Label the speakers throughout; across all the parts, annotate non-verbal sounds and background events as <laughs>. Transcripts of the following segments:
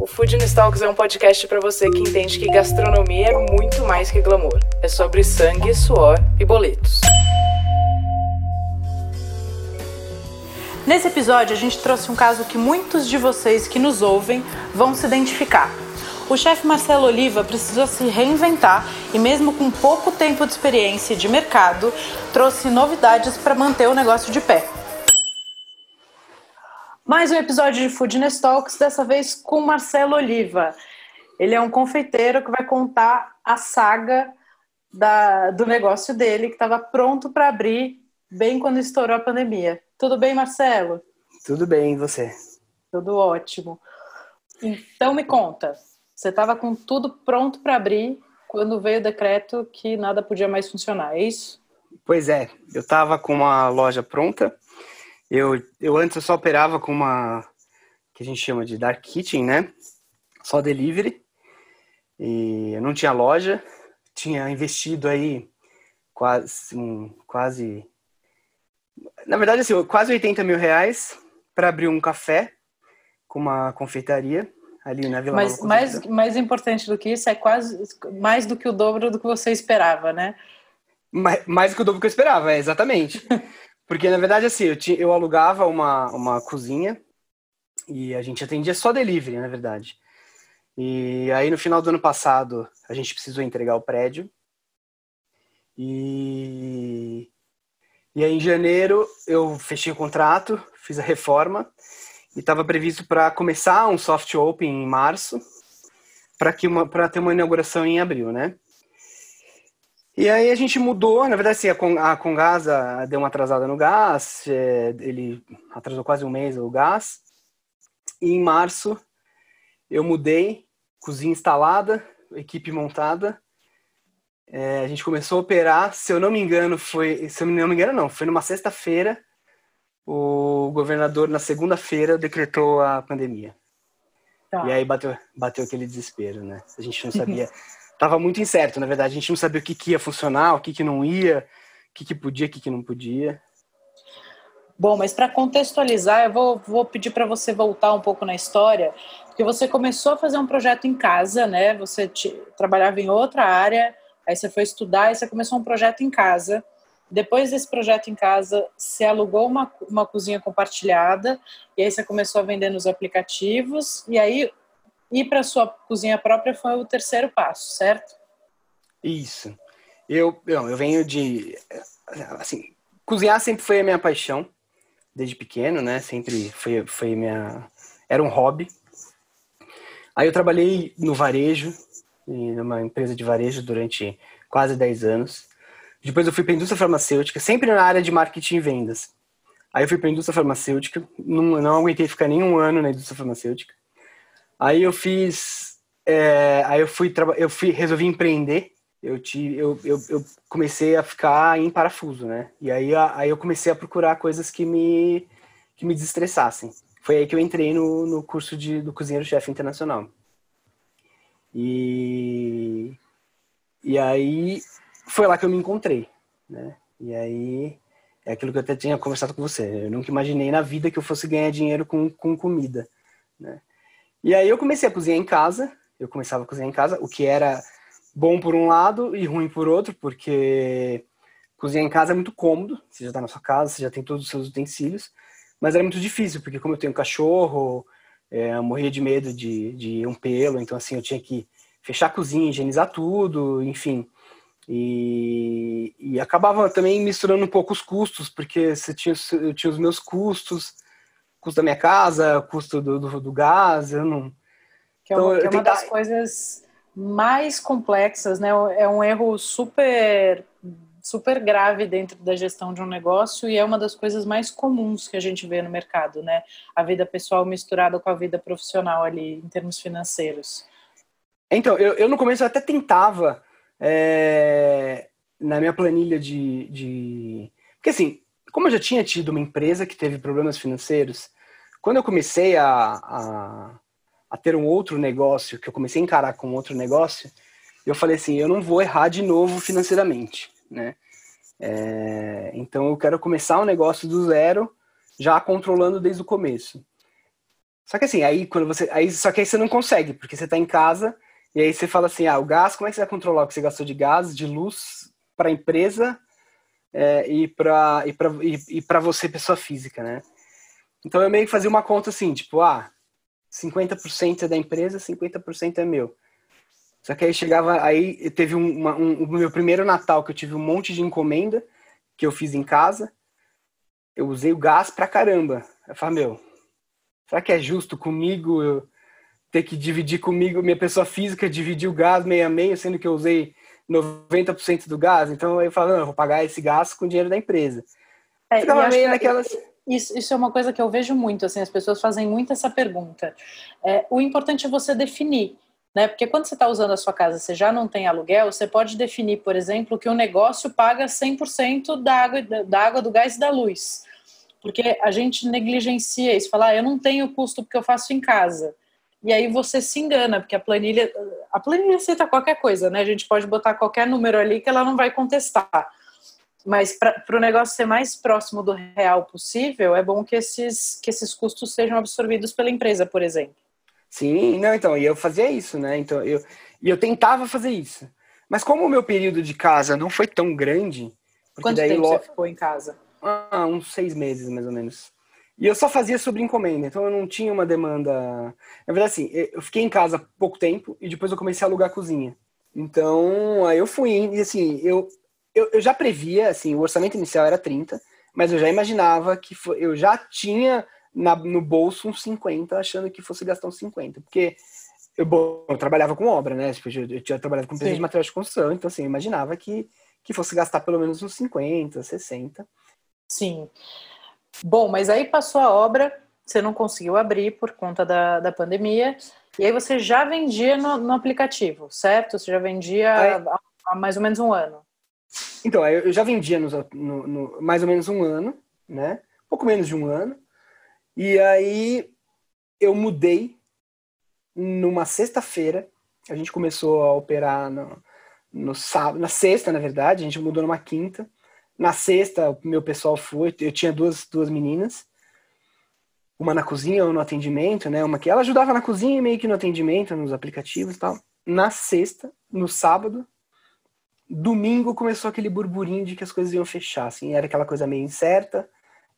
Speaker 1: O Food Talks é um podcast para você que entende que gastronomia é muito mais que glamour. É sobre sangue, suor e boletos. Nesse episódio, a gente trouxe um caso que muitos de vocês que nos ouvem vão se identificar. O chefe Marcelo Oliva precisou se reinventar e, mesmo com pouco tempo de experiência de mercado, trouxe novidades para manter o negócio de pé. Mais um episódio de Foodness Talks, dessa vez com Marcelo Oliva. Ele é um confeiteiro que vai contar a saga da, do negócio dele, que estava pronto para abrir bem quando estourou a pandemia. Tudo bem, Marcelo?
Speaker 2: Tudo bem, e você?
Speaker 1: Tudo ótimo. Então me conta, você estava com tudo pronto para abrir quando veio o decreto que nada podia mais funcionar, é isso?
Speaker 2: Pois é, eu estava com uma loja pronta, eu, eu antes eu só operava com uma que a gente chama de dark kitchen, né? Só delivery. E eu não tinha loja, tinha investido aí quase, um, quase, na verdade assim, quase 80 mil reais para abrir um café com uma confeitaria ali na Vila
Speaker 1: Mas
Speaker 2: Nova
Speaker 1: mais, mais importante do que isso é quase mais do que o dobro do que você esperava, né?
Speaker 2: Mais, mais do que o dobro que eu esperava, é, exatamente. <laughs> Porque, na verdade, assim, eu, eu alugava uma, uma cozinha e a gente atendia só delivery, na verdade. E aí, no final do ano passado, a gente precisou entregar o prédio. E, e aí, em janeiro, eu fechei o contrato, fiz a reforma e estava previsto para começar um soft open em março para ter uma inauguração em abril, né? E aí a gente mudou, na verdade, assim, a, Congasa deu uma atrasada no gás, é, ele atrasou quase um mês o gás. E em março eu mudei, cozinha instalada, equipe montada. É, a gente começou a operar, se eu não me engano, foi, se eu não me engano não, foi numa sexta-feira, o governador na segunda-feira decretou a pandemia. Tá. E aí bateu, bateu aquele desespero, né? A gente não sabia <laughs> estava muito incerto, na verdade. A gente não sabia o que, que ia funcionar, o que, que não ia, o que, que podia, o que, que não podia.
Speaker 1: Bom, mas para contextualizar, eu vou, vou pedir para você voltar um pouco na história, porque você começou a fazer um projeto em casa, né? Você te, trabalhava em outra área, aí você foi estudar e você começou um projeto em casa. Depois desse projeto em casa, você alugou uma, uma cozinha compartilhada, e aí você começou a vender nos aplicativos, e aí ir para sua cozinha própria foi o terceiro passo, certo?
Speaker 2: Isso. Eu, eu, eu venho de. Assim, cozinhar sempre foi a minha paixão, desde pequeno, né? Sempre foi, foi minha. Era um hobby. Aí eu trabalhei no varejo, numa empresa de varejo durante quase 10 anos. Depois eu fui para a indústria farmacêutica, sempre na área de marketing e vendas. Aí eu fui para a indústria farmacêutica, não, não aguentei ficar nenhum ano na indústria farmacêutica. Aí eu fiz, é, aí eu fui, eu fui, resolvi empreender. Eu, te, eu, eu, eu, comecei a ficar em parafuso, né? E aí, aí eu comecei a procurar coisas que me, que me desestressassem. Foi aí que eu entrei no, no curso de, do cozinheiro-chefe internacional. E, e aí foi lá que eu me encontrei, né? E aí é aquilo que eu até tinha conversado com você. Eu nunca imaginei na vida que eu fosse ganhar dinheiro com, com comida, né? E aí eu comecei a cozinhar em casa, eu começava a cozinhar em casa, o que era bom por um lado e ruim por outro, porque cozinhar em casa é muito cômodo, você já está na sua casa, você já tem todos os seus utensílios, mas era muito difícil, porque como eu tenho um cachorro, é, eu morria de medo de, de um pelo, então assim, eu tinha que fechar a cozinha, higienizar tudo, enfim. E, e acabava também misturando um pouco os custos, porque você tinha, eu tinha os meus custos, custo da minha casa, custo do, do, do gás, eu não.
Speaker 1: Que é uma, então, que é uma das coisas mais complexas, né? É um erro super super grave dentro da gestão de um negócio e é uma das coisas mais comuns que a gente vê no mercado, né? A vida pessoal misturada com a vida profissional ali em termos financeiros.
Speaker 2: Então, eu, eu no começo até tentava é, na minha planilha de, de. Porque assim, como eu já tinha tido uma empresa que teve problemas financeiros, quando eu comecei a, a, a ter um outro negócio, que eu comecei a encarar com outro negócio, eu falei assim, eu não vou errar de novo financeiramente, né? É, então eu quero começar um negócio do zero, já controlando desde o começo. Só que assim, aí quando você. Aí, só que aí você não consegue, porque você está em casa e aí você fala assim, ah, o gás, como é que você vai controlar o que você gastou de gás, de luz para a empresa é, e para e e, e você, pessoa física, né? Então eu meio que fazia uma conta assim, tipo, ah, 50% é da empresa, 50% é meu. Só que aí chegava, aí teve uma, um, o meu primeiro Natal que eu tive um monte de encomenda que eu fiz em casa. Eu usei o gás pra caramba. Eu falei, meu, será que é justo comigo eu ter que dividir comigo, minha pessoa física, dividir o gás meio a meio, sendo que eu usei 90% do gás? Então eu falei, não, eu vou pagar esse gás com o dinheiro da empresa.
Speaker 1: É, Ficava meio naquelas... Isso, isso, é uma coisa que eu vejo muito, assim, as pessoas fazem muito essa pergunta. É, o importante é você definir, né? Porque quando você está usando a sua casa, você já não tem aluguel, você pode definir, por exemplo, que o negócio paga 100% da água, da água, do gás e da luz. Porque a gente negligencia isso, falar, ah, eu não tenho custo porque eu faço em casa. E aí você se engana, porque a planilha, a planilha aceita qualquer coisa, né? A gente pode botar qualquer número ali que ela não vai contestar. Mas para o negócio ser mais próximo do real possível, é bom que esses, que esses custos sejam absorvidos pela empresa, por exemplo.
Speaker 2: Sim, não, então, e eu fazia isso, né? Então, eu, e eu tentava fazer isso. Mas como o meu período de casa não foi tão grande.
Speaker 1: Quanto daí tempo lo... você ficou em casa?
Speaker 2: Ah, uns seis meses, mais ou menos. E eu só fazia sobre encomenda, então eu não tinha uma demanda. Na verdade, assim, eu fiquei em casa pouco tempo e depois eu comecei a alugar a cozinha. Então, aí eu fui, e assim, eu, eu, eu já previa, assim, o orçamento inicial era 30, mas eu já imaginava que foi, eu já tinha na, no bolso uns 50, achando que fosse gastar uns 50, porque eu, bom, eu trabalhava com obra, né? Tipo, eu, eu tinha trabalhado com empresa de material de construção, então assim, eu imaginava que, que fosse gastar pelo menos uns 50, 60.
Speaker 1: Sim. Bom, mas aí passou a obra, você não conseguiu abrir por conta da, da pandemia, e aí você já vendia no, no aplicativo, certo? Você já vendia há, há mais ou menos um ano.
Speaker 2: Então, eu já vendia no, no, no, mais ou menos um ano, né? Pouco menos de um ano. E aí eu mudei numa sexta-feira. A gente começou a operar no, no sábado, na sexta, na verdade. A gente mudou numa quinta. Na sexta, o meu pessoal foi. Eu tinha duas, duas meninas. Uma na cozinha, uma no atendimento, né? Uma que ela ajudava na cozinha e meio que no atendimento, nos aplicativos e tal. Na sexta, no sábado, domingo começou aquele burburinho de que as coisas iam fechar, assim, era aquela coisa meio incerta,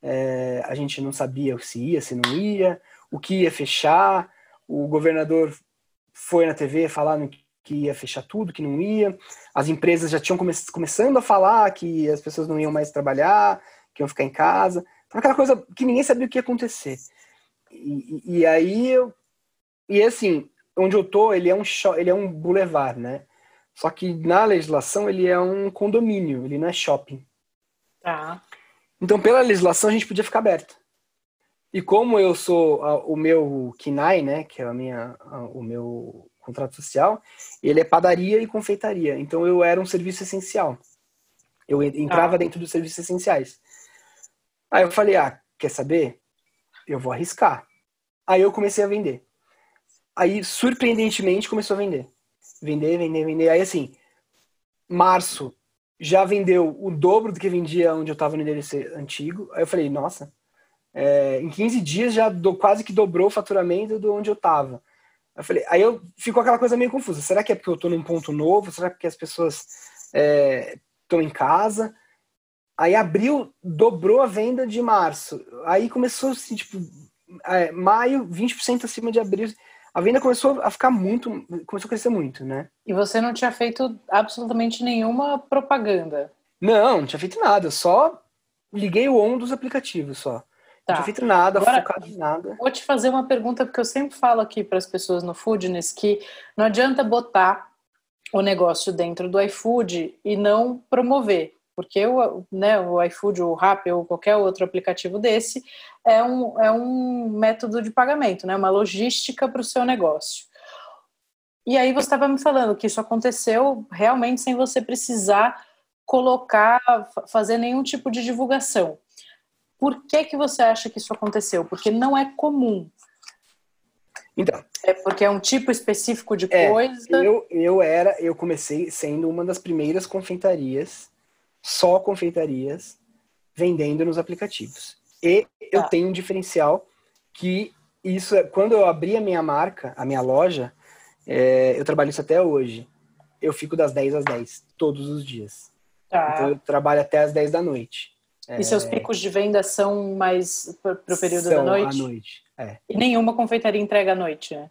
Speaker 2: é, a gente não sabia se ia, se não ia, o que ia fechar, o governador foi na TV falando que ia fechar tudo, que não ia, as empresas já tinham come começando a falar que as pessoas não iam mais trabalhar, que iam ficar em casa, então aquela coisa que ninguém sabia o que ia acontecer. E, e, aí eu, e assim, onde eu tô, ele é um ele é um boulevard, né? Só que na legislação ele é um condomínio, ele não é shopping.
Speaker 1: Tá.
Speaker 2: Então, pela legislação, a gente podia ficar aberto. E como eu sou o meu KINAI, né, que é a minha, o meu contrato social, ele é padaria e confeitaria. Então, eu era um serviço essencial. Eu entrava ah. dentro dos serviços essenciais. Aí eu falei, ah, quer saber? Eu vou arriscar. Aí eu comecei a vender. Aí, surpreendentemente, começou a vender vender, vender, vender. Aí assim, março já vendeu o dobro do que vendia onde eu estava no endereço antigo. Aí eu falei, nossa, é, em 15 dias já do, quase que dobrou o faturamento do onde eu estava. Eu falei, aí eu ficou aquela coisa meio confusa. Será que é porque eu estou num ponto novo? Será que é as pessoas estão é, em casa? Aí abril dobrou a venda de março. Aí começou assim, tipo, é, maio 20% acima de abril a venda começou a ficar muito, começou a crescer muito, né?
Speaker 1: E você não tinha feito absolutamente nenhuma propaganda?
Speaker 2: Não, não tinha feito nada, só liguei o on dos aplicativos só. Tá. Não feito nada, Agora, focado em nada.
Speaker 1: Vou te fazer uma pergunta, porque eu sempre falo aqui para as pessoas no Foodness que não adianta botar o negócio dentro do iFood e não promover porque o, né, o iFood, o Rappi ou qualquer outro aplicativo desse é um, é um método de pagamento, né, uma logística para o seu negócio. E aí você estava me falando que isso aconteceu realmente sem você precisar colocar, fazer nenhum tipo de divulgação. Por que que você acha que isso aconteceu? Porque não é comum.
Speaker 2: Então.
Speaker 1: É porque é um tipo específico de
Speaker 2: é,
Speaker 1: coisa.
Speaker 2: Eu, eu era, eu comecei sendo uma das primeiras confeitarias, só confeitarias, vendendo nos aplicativos. E eu tá. tenho um diferencial que isso é, quando eu abri a minha marca, a minha loja, é, eu trabalho isso até hoje. Eu fico das 10 às 10, todos os dias. Tá. Então eu trabalho até às 10 da noite.
Speaker 1: E seus é. picos de venda são mais para o período são da noite?
Speaker 2: à noite, é.
Speaker 1: E nenhuma confeitaria entrega à noite, né?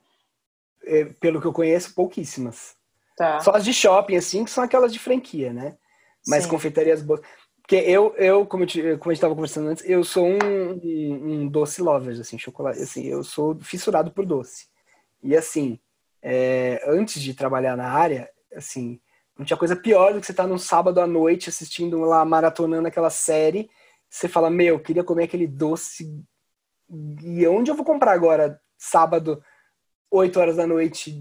Speaker 2: É, pelo que eu conheço, pouquíssimas.
Speaker 1: Tá.
Speaker 2: Só as de shopping, assim, que são aquelas de franquia, né? Mas Sim. confeitarias boas. Porque eu, eu como, eu, como a gente estava conversando antes, eu sou um, um, um, doce lover, assim, chocolate. Assim, eu sou fissurado por doce. E assim, é, antes de trabalhar na área, assim, não tinha coisa pior do que você estar tá num sábado à noite assistindo lá, maratonando aquela série. Você fala, meu, queria comer aquele doce. E onde eu vou comprar agora, sábado, 8 horas da noite,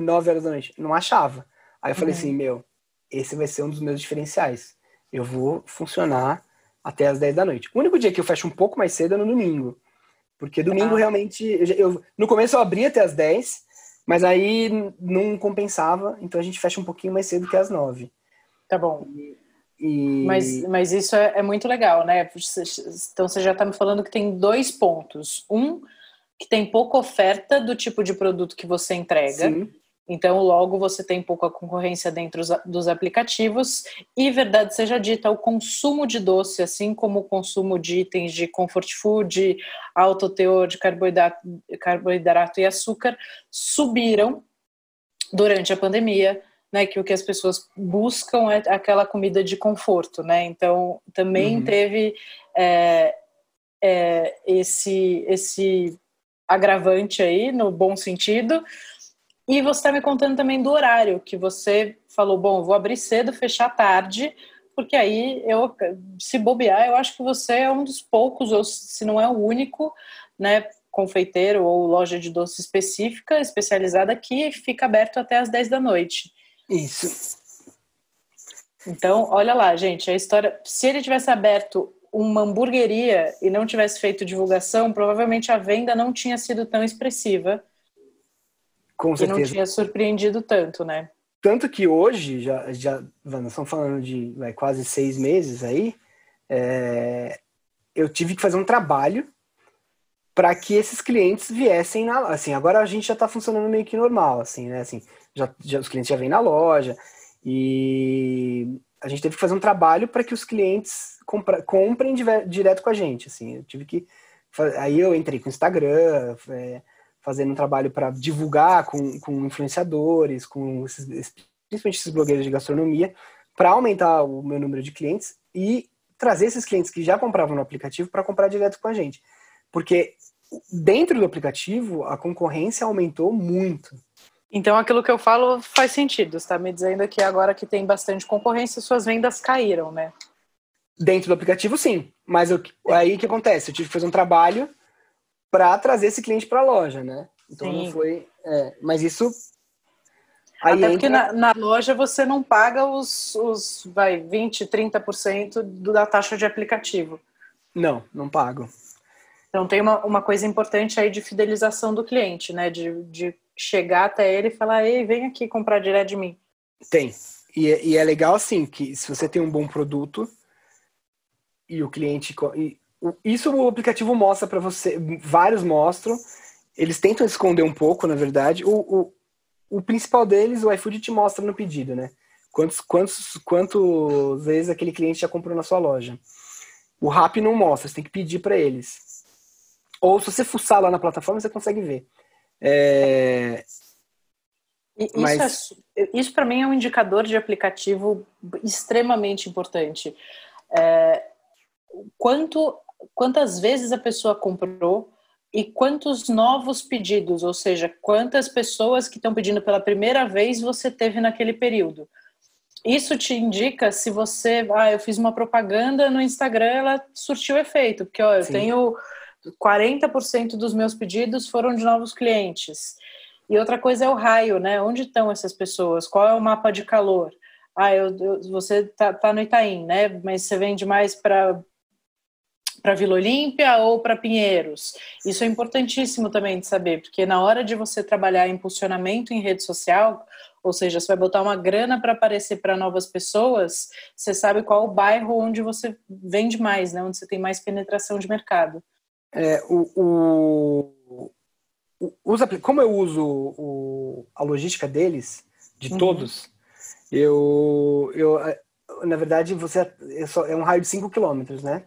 Speaker 2: 9 horas da noite? Não achava. Aí eu falei uhum. assim, meu, esse vai ser um dos meus diferenciais. Eu vou funcionar até as 10 da noite. O único dia que eu fecho um pouco mais cedo é no domingo. Porque domingo ah. realmente. Eu, eu, no começo eu abria até as 10, mas aí não compensava, então a gente fecha um pouquinho mais cedo que às nove.
Speaker 1: Tá bom. E... Mas, mas isso é, é, muito legal, né? Então você já está me falando que tem dois pontos. Um, que tem pouca oferta do tipo de produto que você entrega. Sim. Então, logo você tem pouca concorrência dentro dos aplicativos. E, verdade seja dita, o consumo de doce, assim como o consumo de itens de comfort food, alto teor de carboidrato, carboidrato e açúcar, subiram durante a pandemia. Né, que o que as pessoas buscam é aquela comida de conforto, né? Então também uhum. teve é, é, esse esse agravante aí no bom sentido, e você está me contando também do horário, que você falou, bom, vou abrir cedo, fechar tarde, porque aí eu, se bobear, eu acho que você é um dos poucos, ou se não é o único, né, confeiteiro ou loja de doce específica, especializada, que fica aberto até as 10 da noite.
Speaker 2: Isso.
Speaker 1: Então, olha lá, gente, a história. Se ele tivesse aberto uma hamburgueria e não tivesse feito divulgação, provavelmente a venda não tinha sido tão expressiva
Speaker 2: com certeza.
Speaker 1: não tinha surpreendido tanto, né?
Speaker 2: Tanto que hoje, já, já estamos falando de vai, quase seis meses aí, é, eu tive que fazer um trabalho para que esses clientes viessem na assim agora a gente já está funcionando meio que normal assim né assim já, já, os clientes já vêm na loja e a gente teve que fazer um trabalho para que os clientes compra, comprem direto com a gente assim eu tive que aí eu entrei com o Instagram é, fazendo um trabalho para divulgar com, com influenciadores, com esses, principalmente esses blogueiros de gastronomia, para aumentar o meu número de clientes e trazer esses clientes que já compravam no aplicativo para comprar direto com a gente. Porque dentro do aplicativo a concorrência aumentou muito.
Speaker 1: Então aquilo que eu falo faz sentido. Você está me dizendo que agora que tem bastante concorrência, suas vendas caíram, né?
Speaker 2: Dentro do aplicativo, sim. Mas eu, aí o que acontece? Eu tive que fazer um trabalho para trazer esse cliente para a loja, né? Então Sim. não foi. É, mas isso.
Speaker 1: Aí Até entra... porque na, na, loja você não paga os, os vai, 20, 30% da taxa de aplicativo.
Speaker 2: Não, não pago.
Speaker 1: Então tem uma, uma coisa importante aí de fidelização do cliente, né? De, de chegar até ele e falar, ei, vem aqui comprar direto de mim.
Speaker 2: Tem. E, é, e é legal assim que se você tem um bom produto e o cliente. E isso o aplicativo mostra para você, vários mostram, eles tentam esconder um pouco, na verdade. O, o, o principal deles, o iFood te mostra no pedido, né? Quantos, quantos, quantas vezes aquele cliente já comprou na sua loja. O Rap não mostra, você tem que pedir para eles. Ou se você fuçar lá na plataforma, você consegue ver. É...
Speaker 1: Isso, Mas... é, isso para mim é um indicador de aplicativo extremamente importante. É, quanto quantas vezes a pessoa comprou e quantos novos pedidos, ou seja, quantas pessoas que estão pedindo pela primeira vez você teve naquele período. Isso te indica se você, ah, eu fiz uma propaganda no Instagram, ela surtiu efeito, porque ó, eu Sim. tenho 40% dos meus pedidos foram de novos clientes. E outra coisa é o raio, né? Onde estão essas pessoas? Qual é o mapa de calor? ah, eu, eu, você tá, tá no Itaim, né? Mas você vende mais para para Vila Olímpia ou para Pinheiros. Isso é importantíssimo também de saber, porque na hora de você trabalhar impulsionamento em rede social, ou seja, você vai botar uma grana para aparecer para novas pessoas, você sabe qual o bairro onde você vende mais, né? Onde você tem mais penetração de mercado.
Speaker 2: É, o, o, os, como eu uso o, a logística deles, de uhum. todos, eu, eu, na verdade, você é, só, é um raio de 5 quilômetros, né?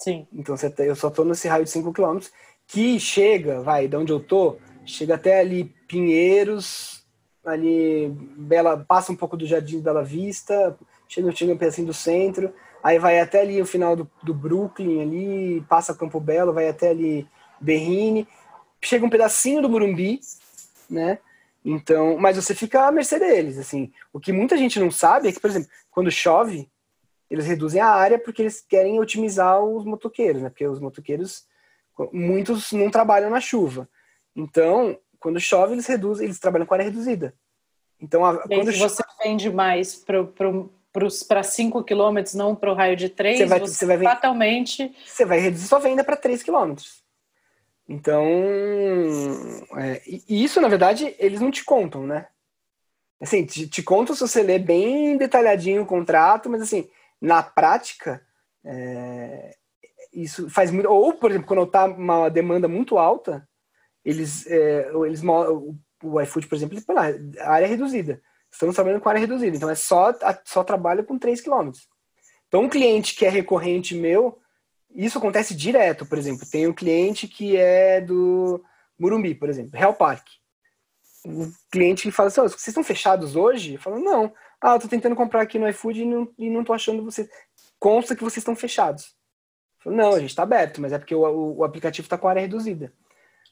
Speaker 1: Sim.
Speaker 2: Então você, tá, eu só tô nesse raio de 5 quilômetros, que chega, vai, de onde eu tô, chega até ali Pinheiros, ali Bela, passa um pouco do Jardim Bela Vista, chega, chega um pedacinho do centro, aí vai até ali o final do, do Brooklyn ali, passa Campo Belo, vai até ali Berrine, chega um pedacinho do Morumbi, né? Então, mas você fica à mercê deles, assim. O que muita gente não sabe é que, por exemplo, quando chove, eles reduzem a área porque eles querem otimizar os motoqueiros, né? Porque os motoqueiros, muitos não trabalham na chuva. Então, quando chove, eles reduzem, eles trabalham com área reduzida. Então, a,
Speaker 1: quando chove, você vende mais para 5 quilômetros, não para o raio de 3, você, vai, você, você vai fatalmente.
Speaker 2: Você vai reduzir sua venda para 3 quilômetros. Então, é, e isso, na verdade, eles não te contam, né? Assim, te, te contam se você ler bem detalhadinho o contrato, mas assim, na prática, é, isso faz muito. Ou, por exemplo, quando está uma demanda muito alta, eles, é, eles o, o iFood, por exemplo, ele, a área reduzida. Estamos trabalhando com área reduzida, então é só, só trabalho com 3 km. Então, um cliente que é recorrente meu, isso acontece direto, por exemplo. Tem um cliente que é do Murumbi, por exemplo, Real Park. Um cliente que fala assim: vocês estão fechados hoje? Eu falo, não. Ah, eu tô tentando comprar aqui no iFood e não, e não tô achando vocês. Consta que vocês estão fechados. Falo, não, a gente está aberto, mas é porque o, o, o aplicativo está com área reduzida.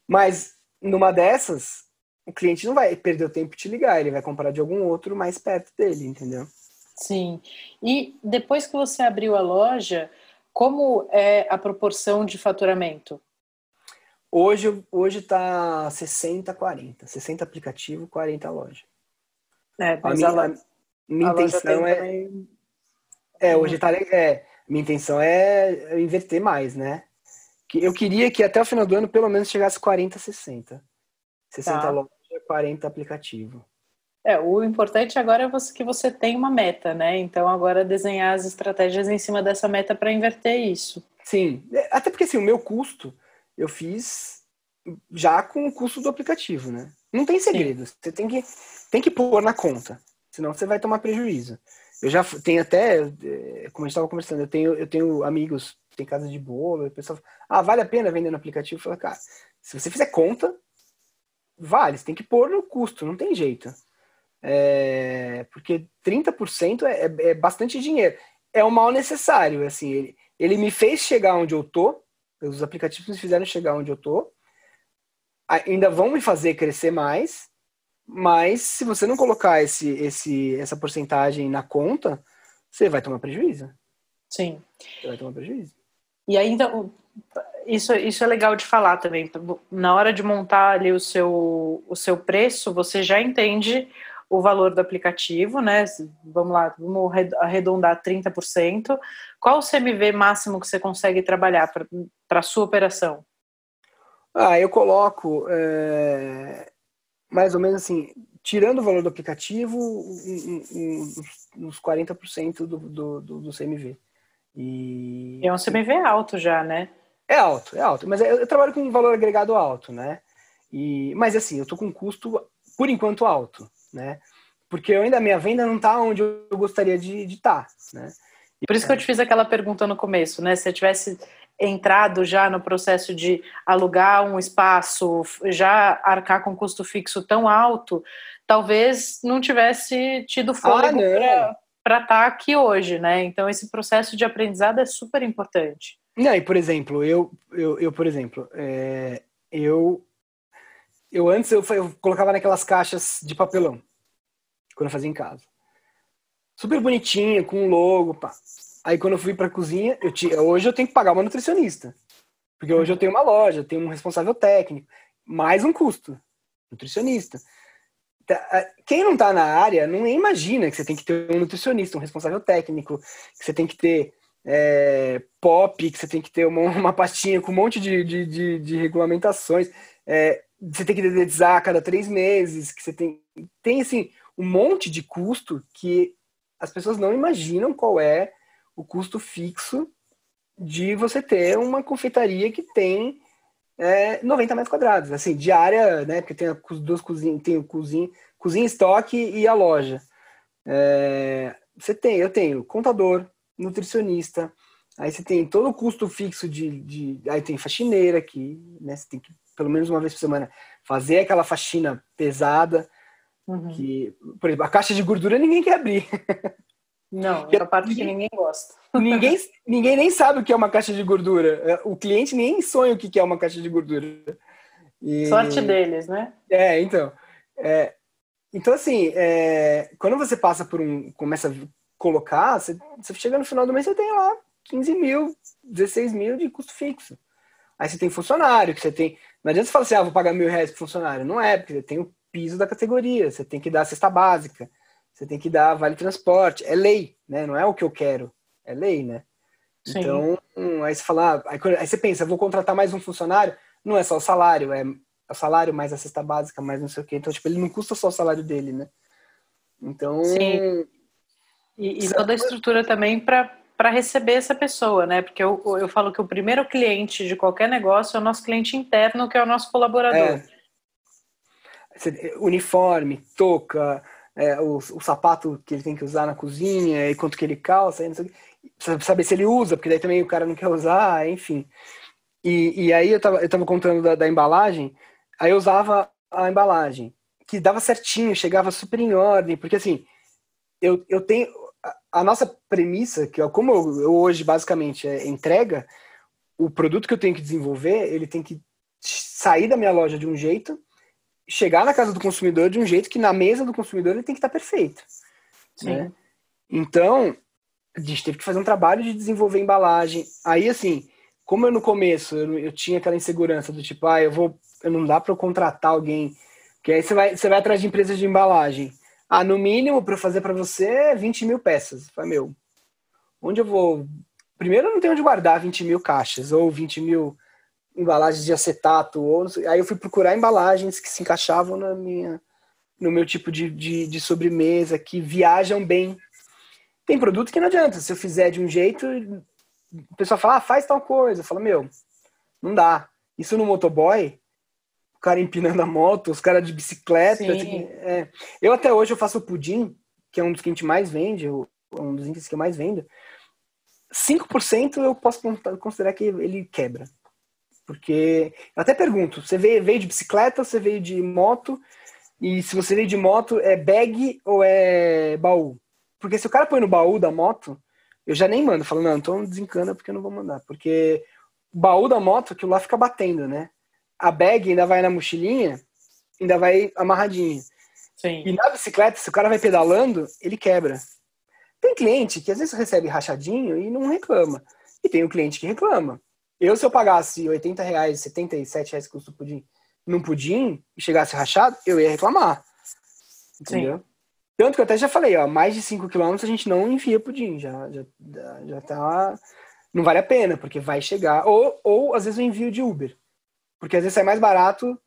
Speaker 2: Mas numa dessas, o cliente não vai perder o tempo de te ligar, ele vai comprar de algum outro mais perto dele, entendeu?
Speaker 1: Sim. E depois que você abriu a loja, como é a proporção de faturamento?
Speaker 2: Hoje hoje tá 60 40, 60 aplicativo, 40 loja.
Speaker 1: É, mas a minha,
Speaker 2: minha intenção é. Também... É, hoje tá. É, minha intenção é inverter mais, né? Eu queria que até o final do ano pelo menos chegasse 40, 60. 60 tá. loja, 40 aplicativo.
Speaker 1: É, o importante agora é você, que você tem uma meta, né? Então agora desenhar as estratégias em cima dessa meta para inverter isso.
Speaker 2: Sim, é, até porque assim, o meu custo eu fiz já com o custo do aplicativo, né? Não tem segredo, Sim. você tem que, tem que pôr na conta senão você vai tomar prejuízo. Eu já tenho até, é, como a gente estava conversando, eu tenho, eu tenho amigos tem casa de bolo, o pessoal fala, ah, vale a pena vender no aplicativo? Fala, cara, se você fizer conta, vale, você tem que pôr no custo, não tem jeito. É, porque 30% é, é, é bastante dinheiro. É um mal necessário, assim, ele, ele me fez chegar onde eu tô, os aplicativos me fizeram chegar onde eu tô, ainda vão me fazer crescer mais, mas se você não colocar esse, esse, essa porcentagem na conta, você vai tomar prejuízo.
Speaker 1: Sim.
Speaker 2: Você vai tomar prejuízo.
Speaker 1: E ainda isso, isso é legal de falar também. Na hora de montar ali o seu, o seu preço, você já entende o valor do aplicativo, né? Vamos lá, vamos arredondar 30%. Qual o CMV máximo que você consegue trabalhar para a sua operação?
Speaker 2: Ah, eu coloco é, mais ou menos assim, tirando o valor do aplicativo, uns 40% do, do, do, do CMV.
Speaker 1: E... É um CMV alto já, né?
Speaker 2: É alto, é alto. Mas eu, eu trabalho com um valor agregado alto, né? E, mas assim, eu tô com um custo, por enquanto, alto, né? Porque eu ainda, a minha venda não tá onde eu gostaria de estar, tá, né?
Speaker 1: Por isso que eu te fiz aquela pergunta no começo, né? Se eu tivesse entrado já no processo de alugar um espaço, já arcar com custo fixo tão alto, talvez não tivesse tido fôlego ah, para estar aqui hoje, né? Então esse processo de aprendizado é super importante.
Speaker 2: Não, e por exemplo, eu, eu, eu por exemplo, é, eu, eu antes eu, eu colocava naquelas caixas de papelão quando eu fazia em casa, super bonitinha com logo, pá. Aí quando eu fui pra cozinha, eu tinha, hoje eu tenho que pagar uma nutricionista. Porque hoje eu tenho uma loja, tenho um responsável técnico, mais um custo, nutricionista. tá, quem não está na área não imagina que você tem que ter um nutricionista, um responsável técnico, que você tem que ter é, pop, que você tem que ter uma, uma pastinha com um monte de, de, de, de regulamentações, é, você tem que dedetizar a cada três meses, que você tem. Tem assim, um monte de custo que as pessoas não imaginam qual é o custo fixo de você ter uma confeitaria que tem é, 90 metros quadrados, assim, de área, né? Porque tem duas cozinhas, tem o cozinha, cozinha estoque e a loja. É, você tem, eu tenho contador, nutricionista, aí você tem todo o custo fixo de, de aí tem faxineira que, né? Você tem que pelo menos uma vez por semana fazer aquela faxina pesada, uhum. que, por exemplo, a caixa de gordura ninguém quer abrir. <laughs>
Speaker 1: Não, é a parte que ninguém gosta.
Speaker 2: Ninguém, ninguém nem sabe o que é uma caixa de gordura. É, o cliente nem sonha o que é uma caixa de gordura.
Speaker 1: E... Sorte deles, né?
Speaker 2: É, então. É, então, assim, é, quando você passa por um. começa a colocar, você, você chega no final do mês, você tem lá 15 mil, 16 mil de custo fixo. Aí você tem funcionário, que você tem. Não adianta você falar assim, ah, vou pagar mil reais pro funcionário. Não é, porque você tem o piso da categoria, você tem que dar a cesta básica, você tem que dar vale transporte. É lei, né? Não é o que eu quero. É lei, né? Sim. Então, aí você fala, ah, aí, aí, você pensa, vou contratar mais um funcionário, não é só o salário, é o salário mais a cesta básica, mais não sei o quê. Então, tipo, ele não custa só o salário dele, né? Então.
Speaker 1: Sim. E, e toda a estrutura também para para receber essa pessoa, né? Porque eu, eu falo que o primeiro cliente de qualquer negócio é o nosso cliente interno, que é o nosso colaborador.
Speaker 2: É. Uniforme, touca, é, o, o, sapato que ele tem que usar na cozinha, e quanto que ele calça, precisa saber se ele usa, porque daí também o cara não quer usar, enfim. E, e aí eu tava, eu tava contando da, da embalagem, aí eu usava a embalagem, que dava certinho, chegava super em ordem, porque assim, eu, eu tenho a nossa premissa, que é como eu, eu, hoje basicamente é entrega, o produto que eu tenho que desenvolver, ele tem que sair da minha loja de um jeito, chegar na casa do consumidor de um jeito que na mesa do consumidor ele tem que estar perfeito. Né? Então, a gente teve que fazer um trabalho de desenvolver embalagem. Aí, assim, como eu no começo eu, eu tinha aquela insegurança do tipo, ah, eu vou, eu não dá para eu contratar alguém, que aí você vai, você vai atrás de empresas de embalagem. Ah, no mínimo, para fazer para você, 20 mil peças. Falei, meu, onde eu vou. Primeiro, eu não tenho onde guardar 20 mil caixas, ou 20 mil embalagens de acetato. Ou... Aí eu fui procurar embalagens que se encaixavam na minha, no meu tipo de, de, de sobremesa, que viajam bem. Tem produto que não adianta. Se eu fizer de um jeito, o pessoal fala, ah, faz tal coisa. Fala, meu, não dá. Isso no motoboy, o cara empinando a moto, os caras de bicicleta. Assim, é. Eu até hoje eu faço pudim, que é um dos que a gente mais vende, um dos itens que eu mais vendo. 5% eu posso considerar que ele quebra. Porque eu até pergunto, você veio, veio de bicicleta, você veio de moto, e se você veio de moto, é bag ou é baú? Porque se o cara põe no baú da moto, eu já nem mando, falo, não, então desencana porque eu não vou mandar. Porque o baú da moto, aquilo lá fica batendo, né? a bag ainda vai na mochilinha, ainda vai amarradinha. Sim. E na bicicleta, se o cara vai pedalando, ele quebra. Tem cliente que às vezes recebe rachadinho e não reclama. E tem um cliente que reclama. Eu, se eu pagasse 80 reais, 77 reais que custa o pudim num pudim e chegasse rachado, eu ia reclamar. Entendeu? Sim. Tanto que eu até já falei, ó, mais de 5 quilômetros a gente não enfia pudim. Já, já, já tá. Não vale a pena, porque vai chegar. Ou, ou às vezes eu envio de Uber. Porque às vezes é mais barato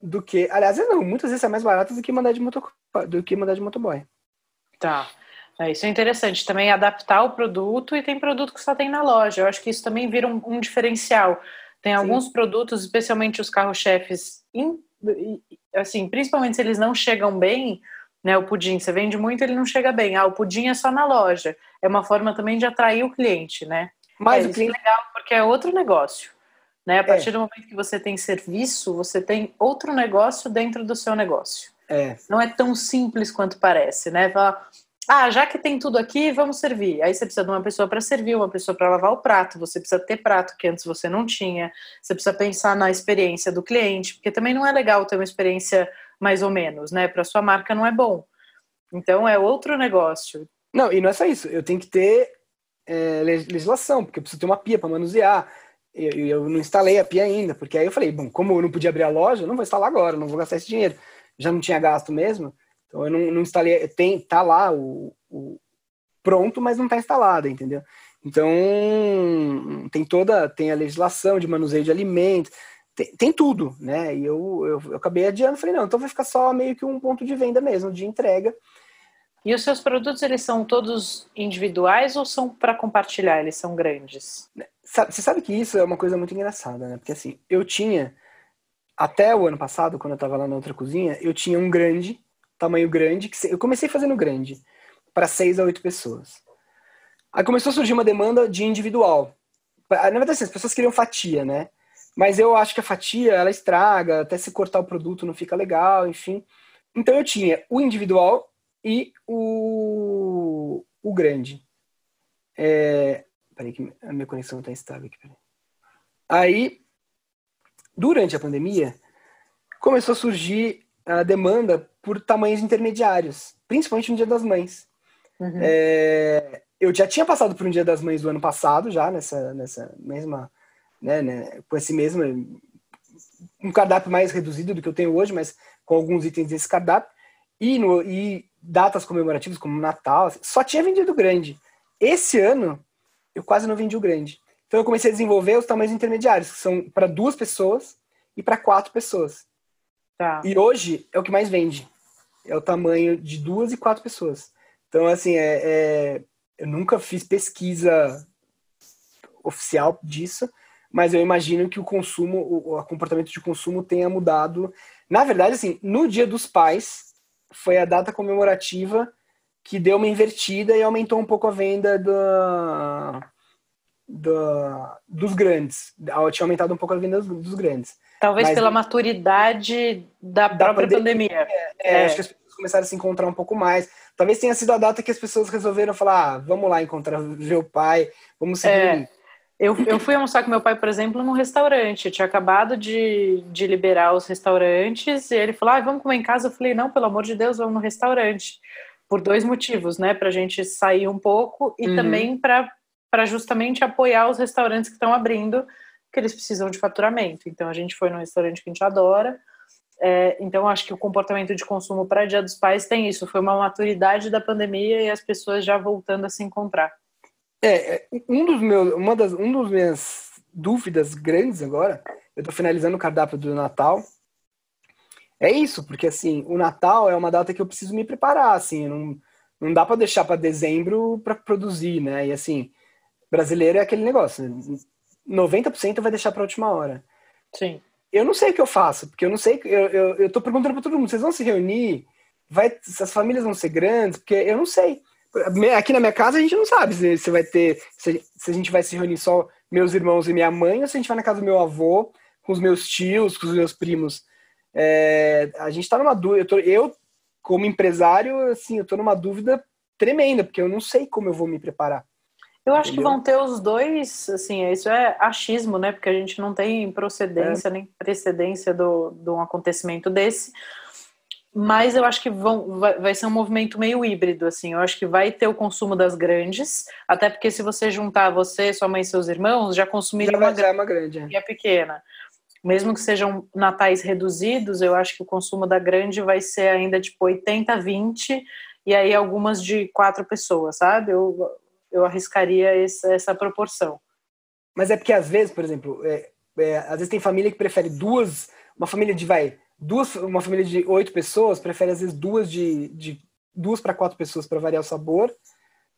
Speaker 2: do que. Aliás, não, muitas vezes é mais barato do que mandar de, moto, do que mandar de motoboy.
Speaker 1: Tá. É, isso é interessante. Também adaptar o produto e tem produto que só tem na loja. Eu acho que isso também vira um, um diferencial. Tem Sim. alguns produtos, especialmente os carro-chefes, assim, principalmente se eles não chegam bem, né? O pudim, você vende muito, ele não chega bem. Ah, o pudim é só na loja. É uma forma também de atrair o cliente, né? Mas é, o cliente... é legal porque é outro negócio. Né? A partir é. do momento que você tem serviço, você tem outro negócio dentro do seu negócio.
Speaker 2: É.
Speaker 1: Não é tão simples quanto parece, né? Falar, ah, já que tem tudo aqui, vamos servir. Aí você precisa de uma pessoa para servir, uma pessoa para lavar o prato, você precisa ter prato que antes você não tinha, você precisa pensar na experiência do cliente, porque também não é legal ter uma experiência mais ou menos, né? Para sua marca não é bom. Então é outro negócio.
Speaker 2: Não, e não é só isso, eu tenho que ter é, legislação, porque eu preciso ter uma pia para manusear, eu, eu não instalei a pia ainda, porque aí eu falei, bom, como eu não podia abrir a loja, eu não vou instalar agora, não vou gastar esse dinheiro. já não tinha gasto mesmo, então eu não, não instalei, tem, tá lá o, o pronto, mas não está instalado, entendeu? Então, tem toda, tem a legislação de manuseio de alimentos, tem, tem tudo, né? E eu, eu, eu acabei adiando, falei, não, então vai ficar só meio que um ponto de venda mesmo, de entrega.
Speaker 1: E os seus produtos, eles são todos individuais ou são para compartilhar? Eles são grandes?
Speaker 2: Você sabe que isso é uma coisa muito engraçada, né? Porque assim, eu tinha, até o ano passado, quando eu estava lá na outra cozinha, eu tinha um grande, tamanho grande, que eu comecei fazendo grande, para seis a oito pessoas. Aí começou a surgir uma demanda de individual. Na verdade, assim, as pessoas queriam fatia, né? Mas eu acho que a fatia, ela estraga, até se cortar o produto não fica legal, enfim. Então eu tinha o individual e o, o grande. É... Peraí que a minha conexão está instável aqui. Peraí. Aí, durante a pandemia, começou a surgir a demanda por tamanhos intermediários, principalmente no Dia das Mães. Uhum. É, eu já tinha passado por um Dia das Mães do ano passado, já nessa, nessa mesma, né, né, com esse mesmo um cardápio mais reduzido do que eu tenho hoje, mas com alguns itens desse cardápio e, no, e datas comemorativas como Natal, assim, só tinha vendido grande. Esse ano eu quase não vendi o grande. Então eu comecei a desenvolver os tamanhos intermediários, que são para duas pessoas e para quatro pessoas. Tá. E hoje é o que mais vende. É o tamanho de duas e quatro pessoas. Então, assim, é, é, eu nunca fiz pesquisa oficial disso, mas eu imagino que o consumo, o, o comportamento de consumo tenha mudado. Na verdade, assim, no Dia dos Pais foi a data comemorativa que deu uma invertida e aumentou um pouco a venda da, da, dos grandes. Tinha aumentado um pouco a venda dos, dos grandes.
Speaker 1: Talvez Mas, pela maturidade da, da própria pandemia. pandemia.
Speaker 2: É, é. Acho que as pessoas começaram a se encontrar um pouco mais. Talvez tenha sido a data que as pessoas resolveram falar: ah, vamos lá encontrar, ver o pai, vamos se é,
Speaker 1: eu, eu fui almoçar com meu pai, por exemplo, num restaurante. Eu tinha acabado de, de liberar os restaurantes e ele falou: ah, vamos comer em casa. Eu falei: não, pelo amor de Deus, vamos no restaurante. Por dois motivos, né? Para a gente sair um pouco e uhum. também para justamente apoiar os restaurantes que estão abrindo, que eles precisam de faturamento. Então a gente foi num restaurante que a gente adora é, então, acho que o comportamento de consumo para Dia dos Pais tem isso. Foi uma maturidade da pandemia e as pessoas já voltando a se encontrar.
Speaker 2: É, é um dos meus, uma das, um dos minhas dúvidas grandes agora, eu estou finalizando o cardápio do Natal. É isso, porque assim, o Natal é uma data que eu preciso me preparar, assim, não, não dá para deixar para dezembro para produzir, né? E assim, brasileiro é aquele negócio, 90% vai deixar para a última hora.
Speaker 1: Sim
Speaker 2: eu não sei o que eu faço, porque eu não sei. Eu, eu, eu tô perguntando para todo mundo: vocês vão se reunir? Vai, as famílias vão ser grandes? Porque eu não sei. Aqui na minha casa a gente não sabe se, se vai ter. Se, se, a gente vai se reunir só meus irmãos e minha mãe, ou se a gente vai na casa do meu avô, com os meus tios, com os meus primos. É, a gente tá numa dúvida. Eu, tô, eu, como empresário, assim, eu tô numa dúvida tremenda, porque eu não sei como eu vou me preparar.
Speaker 1: Eu acho Entendeu? que vão ter os dois, assim, isso é achismo, né? Porque a gente não tem procedência é. nem precedência do, de um acontecimento desse. Mas eu acho que vão, vai, vai, ser um movimento meio híbrido, assim. Eu acho que vai ter o consumo das grandes, até porque se você juntar você, sua mãe e seus irmãos, já consumiria uma,
Speaker 2: grande, uma grande
Speaker 1: e a pequena. Mesmo que sejam natais reduzidos, eu acho que o consumo da grande vai ser ainda tipo 80, 20, e aí algumas de quatro pessoas, sabe? Eu, eu arriscaria essa, essa proporção.
Speaker 2: Mas é porque às vezes, por exemplo, é, é, às vezes tem família que prefere duas, uma família de vai duas, uma família de oito pessoas prefere às vezes duas de, de duas para quatro pessoas para variar o sabor,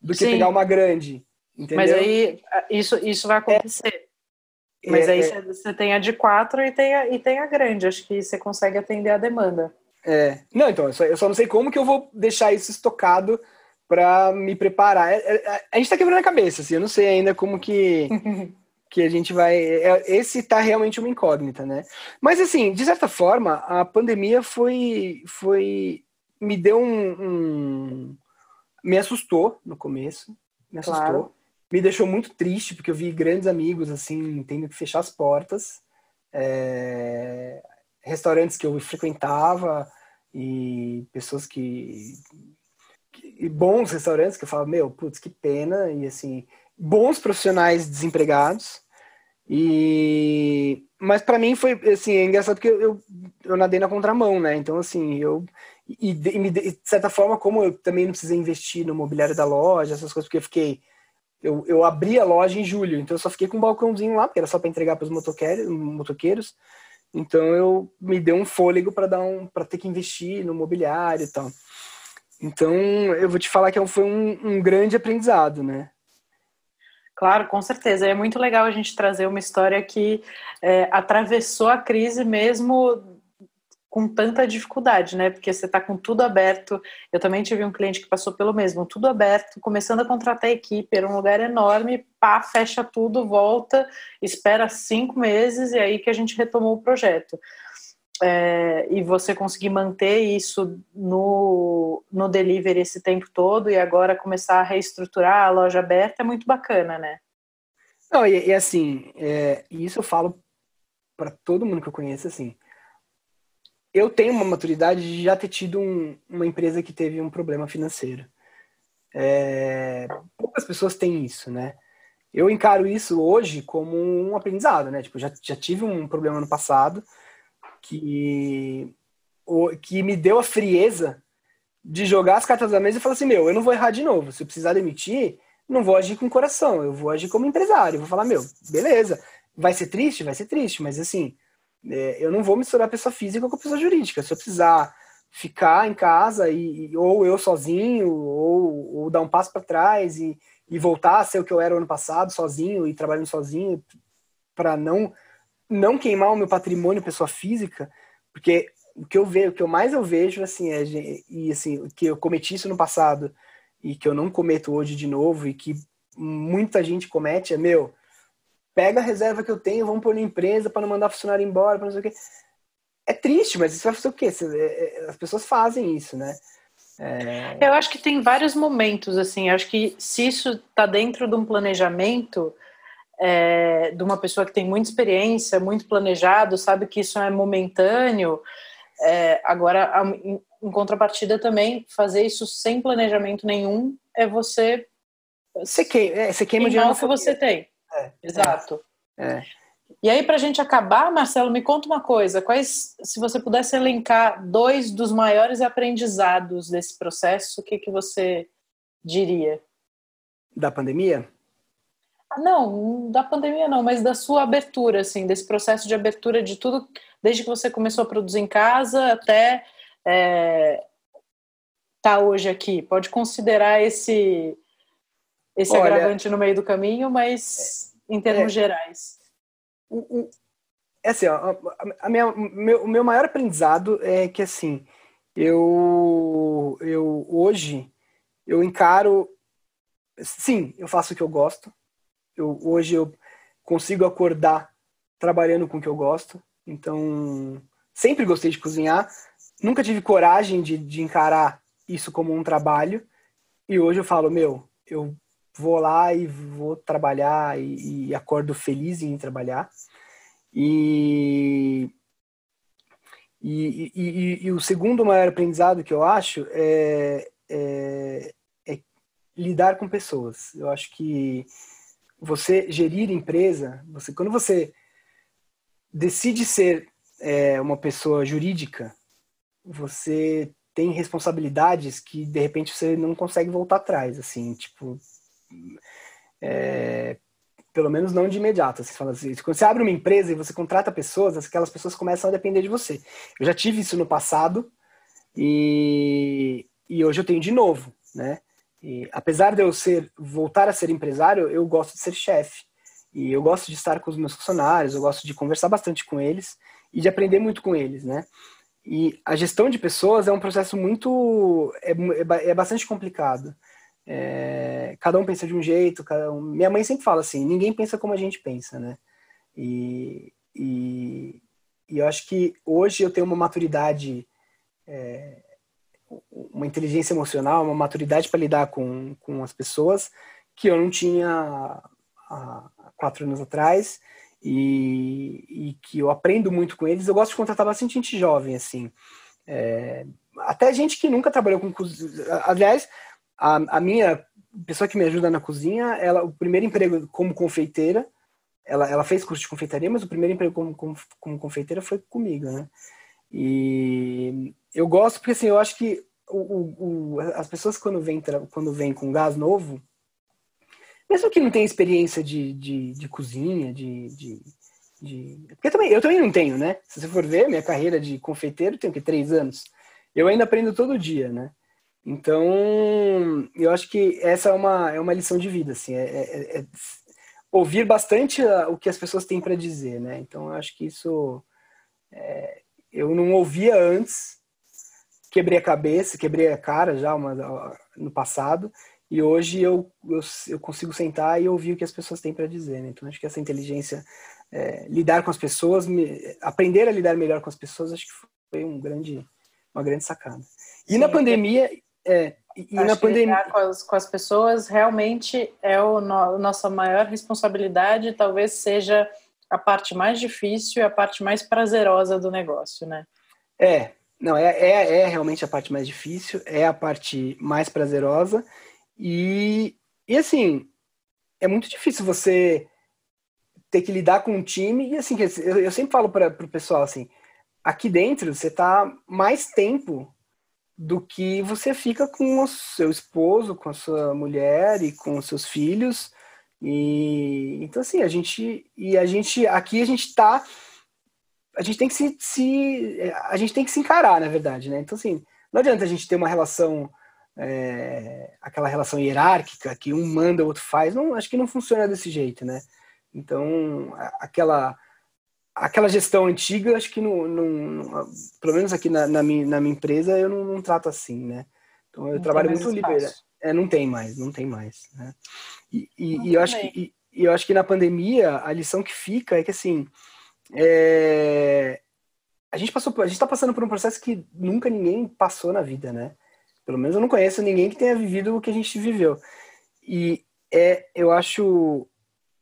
Speaker 2: do que Sim. pegar uma grande. Entendeu?
Speaker 1: Mas aí isso isso vai acontecer. É, Mas aí é, você tem a de quatro e tem a, e tem a grande. Acho que você consegue atender a demanda.
Speaker 2: É. Não, então, eu só, eu só não sei como que eu vou deixar isso estocado para me preparar. É, é, a gente está quebrando a cabeça, assim, eu não sei ainda como que, <laughs> que a gente vai. É, esse está realmente uma incógnita, né? Mas, assim, de certa forma, a pandemia foi. foi me deu um. um me assustou no começo, me assustou. Claro. Me deixou muito triste, porque eu vi grandes amigos, assim, tendo que fechar as portas. É, restaurantes que eu frequentava e pessoas que e bons restaurantes que eu falo, meu, putz, que pena, e assim, bons profissionais desempregados. E mas para mim foi, assim, é engraçado porque eu, eu nadei na contramão, né? Então, assim, eu. E, e de certa forma, como eu também não precisei investir no mobiliário da loja, essas coisas, porque eu fiquei. Eu, eu abri a loja em julho, então eu só fiquei com um balcãozinho lá, porque era só para entregar para os motoqueiros, motoqueiros. Então eu me deu um fôlego para dar um para ter que investir no mobiliário e tal. Então eu vou te falar que foi um, um grande aprendizado, né?
Speaker 1: Claro, com certeza. É muito legal a gente trazer uma história que é, atravessou a crise mesmo com tanta dificuldade, né? Porque você está com tudo aberto. Eu também tive um cliente que passou pelo mesmo, tudo aberto, começando a contratar a equipe, era um lugar enorme, pá, fecha tudo, volta, espera cinco meses e aí que a gente retomou o projeto. É, e você conseguir manter isso no, no delivery esse tempo todo e agora começar a reestruturar a loja aberta é muito bacana, né?
Speaker 2: Não, e, e assim, é, isso eu falo para todo mundo que eu conheço, assim, eu tenho uma maturidade de já ter tido um, uma empresa que teve um problema financeiro. É, poucas pessoas têm isso, né? Eu encaro isso hoje como um aprendizado, né? Tipo, já, já tive um problema no passado que, que me deu a frieza de jogar as cartas da mesa e falar assim, meu, eu não vou errar de novo. Se eu precisar demitir, não vou agir com coração, eu vou agir como empresário. Vou falar, meu, beleza, vai ser triste? Vai ser triste, mas assim, é, eu não vou misturar pessoa física com pessoa jurídica. Se eu precisar ficar em casa e ou eu sozinho ou, ou dar um passo para trás e, e voltar a ser o que eu era ano passado, sozinho e trabalhando sozinho, para não não queimar o meu patrimônio pessoa física, porque o que eu vejo, o que eu mais eu vejo assim é e assim que eu cometi isso no passado e que eu não cometo hoje de novo e que muita gente comete é meu pega a reserva que eu tenho, vamos pôr na empresa para não mandar funcionário embora, para não sei o quê. É triste, mas isso vai fazer o quê? É, é, as pessoas fazem isso, né?
Speaker 1: É... Eu acho que tem vários momentos, assim, acho que se isso está dentro de um planejamento é, de uma pessoa que tem muita experiência, muito planejado, sabe que isso é momentâneo, é, agora, em, em contrapartida também, fazer isso sem planejamento nenhum é você...
Speaker 2: Você queima, é, você queima o
Speaker 1: que você tem.
Speaker 2: É,
Speaker 1: Exato.
Speaker 2: É.
Speaker 1: E aí, para a gente acabar, Marcelo, me conta uma coisa: quais, se você pudesse elencar dois dos maiores aprendizados desse processo, o que, que você diria?
Speaker 2: Da pandemia?
Speaker 1: Não, da pandemia não, mas da sua abertura, assim, desse processo de abertura de tudo, desde que você começou a produzir em casa até é, tá hoje aqui. Pode considerar esse esse Olha, agravante no meio do caminho, mas em termos é, gerais.
Speaker 2: É assim, ó, a minha, meu, o meu maior aprendizado é que assim, eu, eu hoje eu encaro, sim, eu faço o que eu gosto. Eu, hoje eu consigo acordar trabalhando com o que eu gosto. Então, sempre gostei de cozinhar. Nunca tive coragem de, de encarar isso como um trabalho. E hoje eu falo, meu, eu vou lá e vou trabalhar e, e acordo feliz em trabalhar. E, e, e, e, o segundo maior aprendizado que eu acho é, é, é, lidar com pessoas. Eu acho que você gerir empresa, você quando você decide ser é, uma pessoa jurídica, você tem responsabilidades que de repente você não consegue voltar atrás, assim, tipo, é, pelo menos não de imediato. Você fala assim, quando você abre uma empresa e você contrata pessoas, aquelas pessoas começam a depender de você. Eu já tive isso no passado e, e hoje eu tenho de novo, né? E, apesar de eu ser voltar a ser empresário, eu gosto de ser chefe e eu gosto de estar com os meus funcionários, eu gosto de conversar bastante com eles e de aprender muito com eles, né? E a gestão de pessoas é um processo muito é, é, é bastante complicado. É, cada um pensa de um jeito, um... minha mãe sempre fala assim, ninguém pensa como a gente pensa, né? E, e, e eu acho que hoje eu tenho uma maturidade, é, uma inteligência emocional, uma maturidade para lidar com, com as pessoas que eu não tinha há quatro anos atrás e, e que eu aprendo muito com eles. Eu gosto de contratar bastante gente jovem, assim. É, até gente que nunca trabalhou com aliás a, a minha pessoa que me ajuda na cozinha, ela o primeiro emprego como confeiteira ela, ela fez curso de confeitaria, mas o primeiro emprego como, como, como confeiteira foi comigo, né? E eu gosto porque, assim, eu acho que o, o, as pessoas quando vêm quando vem com gás novo, mesmo que não tenha experiência de, de, de cozinha, de, de, de, Porque também, eu também não tenho, né? Se você for ver, minha carreira de confeiteiro tem o que? Três anos. Eu ainda aprendo todo dia, né? Então, eu acho que essa é uma, é uma lição de vida, assim, é, é, é ouvir bastante o que as pessoas têm para dizer, né? Então, eu acho que isso é, eu não ouvia antes, quebrei a cabeça, quebrei a cara já uma, no passado, e hoje eu, eu, eu, consigo sentar e ouvir o que as pessoas têm para dizer. Né? Então, acho que essa inteligência, é, lidar com as pessoas, me, aprender a lidar melhor com as pessoas, acho que foi um grande, uma grande sacada. E Sim, na pandemia, é,
Speaker 1: e, na pandemia com as, com as, pessoas realmente é o no, nossa maior responsabilidade, talvez seja a parte mais difícil e a parte mais prazerosa do negócio, né?
Speaker 2: É, não é, é, é realmente a parte mais difícil, é a parte mais prazerosa e, e assim é muito difícil você ter que lidar com um time e assim eu, eu sempre falo para o pessoal assim aqui dentro você tá mais tempo do que você fica com o seu esposo, com a sua mulher e com os seus filhos. E então assim, a gente e a gente aqui a gente tá a gente tem que se, se a gente tem que se encarar, na verdade, né? Então assim, não adianta a gente ter uma relação é, aquela relação hierárquica que um manda, o outro faz, não acho que não funciona desse jeito, né? Então, aquela aquela gestão antiga, acho que não, não pelo menos aqui na, na, minha, na minha empresa, eu não, não, trato assim, né? Então eu não trabalho muito livre. É, não tem mais, não tem mais. Né? E, e, e eu acho que, e, e, eu acho que na pandemia a lição que fica é que assim é, a gente passou, a gente está passando por um processo que nunca ninguém passou na vida, né? Pelo menos eu não conheço ninguém que tenha vivido o que a gente viveu. E é, eu acho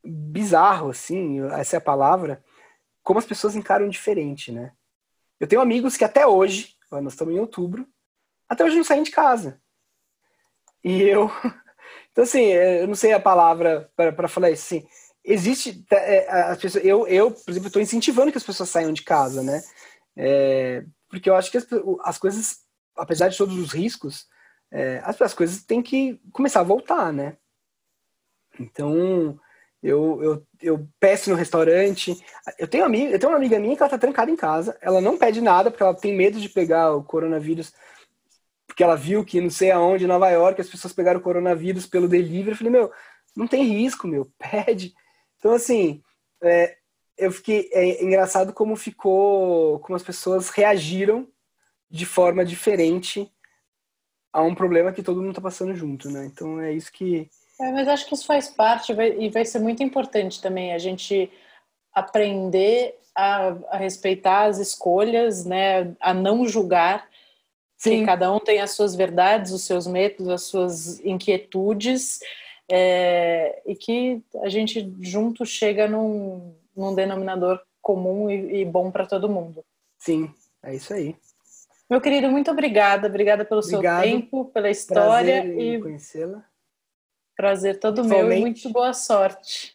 Speaker 2: bizarro, assim, essa é a palavra, como as pessoas encaram diferente, né? Eu tenho amigos que até hoje, nós estamos em outubro, até hoje não saem de casa. E eu. <laughs> Então, assim, eu não sei a palavra para falar isso. Assim, existe. É, as pessoas, eu, eu, por exemplo, estou incentivando que as pessoas saiam de casa, né? É, porque eu acho que as, as, coisas, apesar de todos os riscos, é, as, as coisas têm que começar a voltar, né? Então, eu, eu, eu peço no restaurante. Eu tenho, amiga, eu tenho uma amiga minha que ela tá trancada em casa. Ela não pede nada porque ela tem medo de pegar o coronavírus. Porque ela viu que não sei aonde, em Nova York, as pessoas pegaram o coronavírus pelo delivery. Eu falei, meu, não tem risco, meu, <laughs> pede. Então, assim, é, eu fiquei. É engraçado como ficou. Como as pessoas reagiram de forma diferente a um problema que todo mundo tá passando junto, né? Então é isso que
Speaker 1: é, mas acho que isso faz parte vai, e vai ser muito importante também a gente aprender a, a respeitar as escolhas, né, a não julgar Sim. que cada um tem as suas verdades, os seus métodos, as suas inquietudes, é, e que a gente junto chega num, num denominador comum e, e bom para todo mundo.
Speaker 2: Sim, é isso aí.
Speaker 1: Meu querido, muito obrigada, obrigada pelo Obrigado. seu tempo, pela história
Speaker 2: Prazer e conhecê-la.
Speaker 1: Prazer todo meu e muito boa sorte.